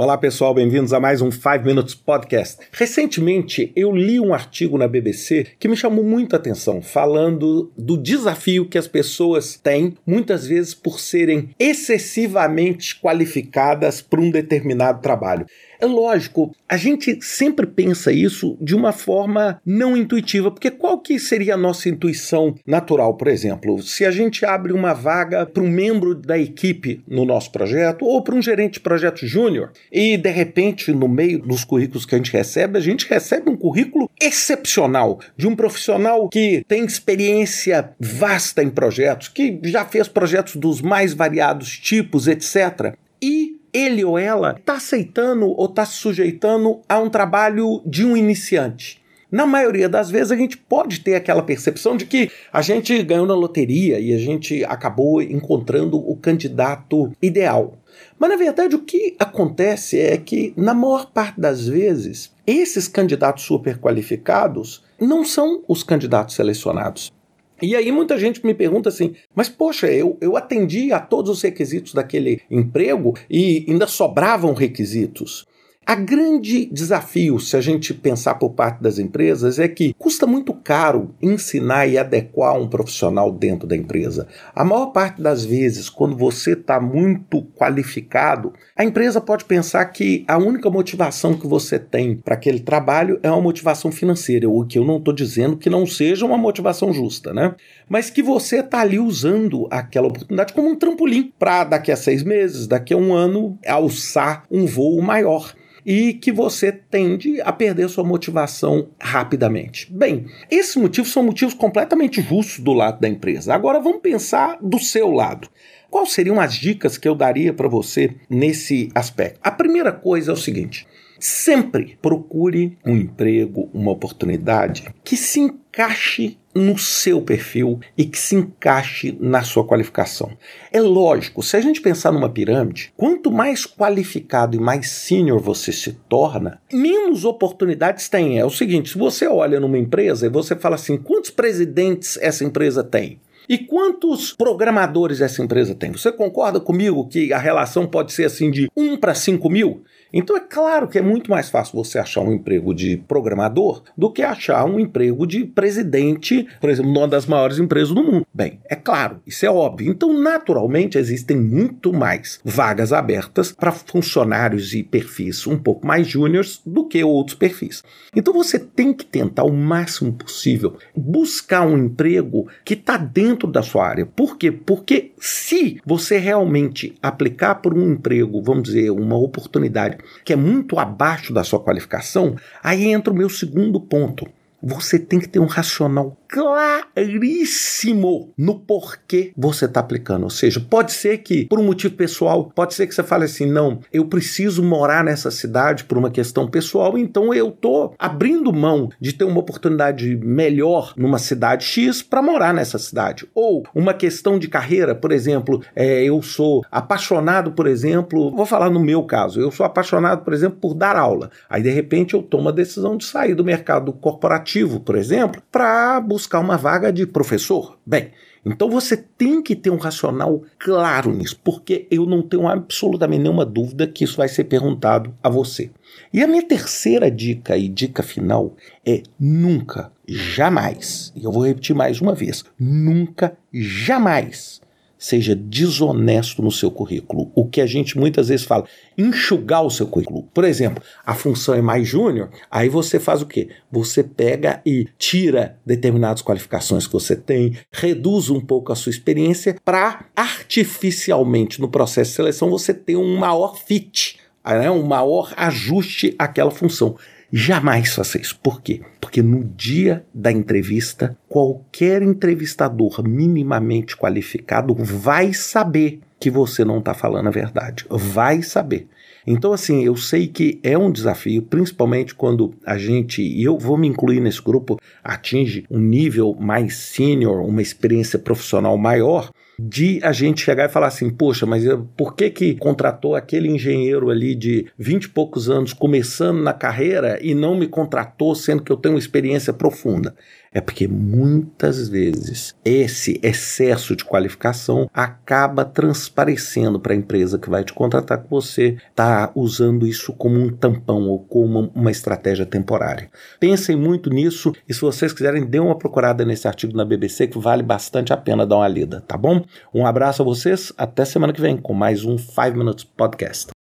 Olá pessoal, bem-vindos a mais um 5 Minutes Podcast. Recentemente eu li um artigo na BBC que me chamou muita atenção, falando do desafio que as pessoas têm, muitas vezes por serem excessivamente qualificadas para um determinado trabalho. É lógico, a gente sempre pensa isso de uma forma não intuitiva, porque qual que seria a nossa intuição natural, por exemplo? Se a gente abre uma vaga para um membro da equipe no nosso projeto ou para um gerente de projeto júnior e de repente no meio dos currículos que a gente recebe, a gente recebe um currículo excepcional de um profissional que tem experiência vasta em projetos, que já fez projetos dos mais variados tipos, etc. Ele ou ela está aceitando ou está se sujeitando a um trabalho de um iniciante. Na maioria das vezes a gente pode ter aquela percepção de que a gente ganhou na loteria e a gente acabou encontrando o candidato ideal. Mas na verdade o que acontece é que, na maior parte das vezes, esses candidatos super qualificados não são os candidatos selecionados. E aí muita gente me pergunta assim, mas poxa, eu, eu atendi a todos os requisitos daquele emprego e ainda sobravam requisitos. A grande desafio, se a gente pensar por parte das empresas, é que custa muito caro ensinar e adequar um profissional dentro da empresa. A maior parte das vezes, quando você está muito qualificado, a empresa pode pensar que a única motivação que você tem para aquele trabalho é uma motivação financeira, o que eu não estou dizendo que não seja uma motivação justa, né? Mas que você está ali usando aquela oportunidade como um trampolim para daqui a seis meses, daqui a um ano, alçar um voo maior e que você tende a perder sua motivação rapidamente. Bem, esses motivos são motivos completamente justos do lado da empresa. Agora vamos pensar do seu lado. Quais seriam as dicas que eu daria para você nesse aspecto? A primeira coisa é o seguinte: Sempre procure um emprego, uma oportunidade que se encaixe no seu perfil e que se encaixe na sua qualificação. É lógico, se a gente pensar numa pirâmide, quanto mais qualificado e mais sênior você se torna, menos oportunidades tem. É o seguinte, se você olha numa empresa e você fala assim, quantos presidentes essa empresa tem? E quantos programadores essa empresa tem? Você concorda comigo que a relação pode ser assim de 1 para 5 mil? Então é claro que é muito mais fácil você achar um emprego de programador do que achar um emprego de presidente, por exemplo, numa das maiores empresas do mundo. Bem, é claro, isso é óbvio. Então, naturalmente, existem muito mais vagas abertas para funcionários e perfis um pouco mais júniores do que outros perfis. Então, você tem que tentar o máximo possível buscar um emprego que está dentro da sua área. Por quê? Porque se você realmente aplicar por um emprego, vamos dizer, uma oportunidade que é muito abaixo da sua qualificação, aí entra o meu segundo ponto. Você tem que ter um racional claríssimo no porquê você está aplicando. Ou seja, pode ser que, por um motivo pessoal, pode ser que você fale assim: não, eu preciso morar nessa cidade por uma questão pessoal, então eu estou abrindo mão de ter uma oportunidade melhor numa cidade X para morar nessa cidade. Ou uma questão de carreira, por exemplo, é, eu sou apaixonado, por exemplo, vou falar no meu caso, eu sou apaixonado, por exemplo, por dar aula. Aí, de repente, eu tomo a decisão de sair do mercado corporativo, por exemplo, para buscar uma vaga de professor. Bem, então você tem que ter um racional claro nisso, porque eu não tenho absolutamente nenhuma dúvida que isso vai ser perguntado a você. E a minha terceira dica e dica final é nunca, jamais, e eu vou repetir mais uma vez, nunca, jamais seja desonesto no seu currículo. O que a gente muitas vezes fala, enxugar o seu currículo. Por exemplo, a função é mais júnior, aí você faz o quê? Você pega e tira determinadas qualificações que você tem, reduz um pouco a sua experiência para artificialmente no processo de seleção você ter um maior fit, né? um maior ajuste àquela função. Jamais faça isso. Por quê? Porque no dia da entrevista, qualquer entrevistador minimamente qualificado vai saber que você não está falando a verdade. Vai saber. Então, assim, eu sei que é um desafio, principalmente quando a gente, e eu vou me incluir nesse grupo, atinge um nível mais sênior, uma experiência profissional maior de a gente chegar e falar assim, poxa, mas por que que contratou aquele engenheiro ali de 20 e poucos anos começando na carreira e não me contratou sendo que eu tenho uma experiência profunda? É porque muitas vezes esse excesso de qualificação acaba transparecendo para a empresa que vai te contratar com você, tá usando isso como um tampão ou como uma estratégia temporária. Pensem muito nisso e se vocês quiserem, dê uma procurada nesse artigo na BBC que vale bastante a pena dar uma lida, tá bom? Um abraço a vocês, até semana que vem com mais um 5 Minutes Podcast.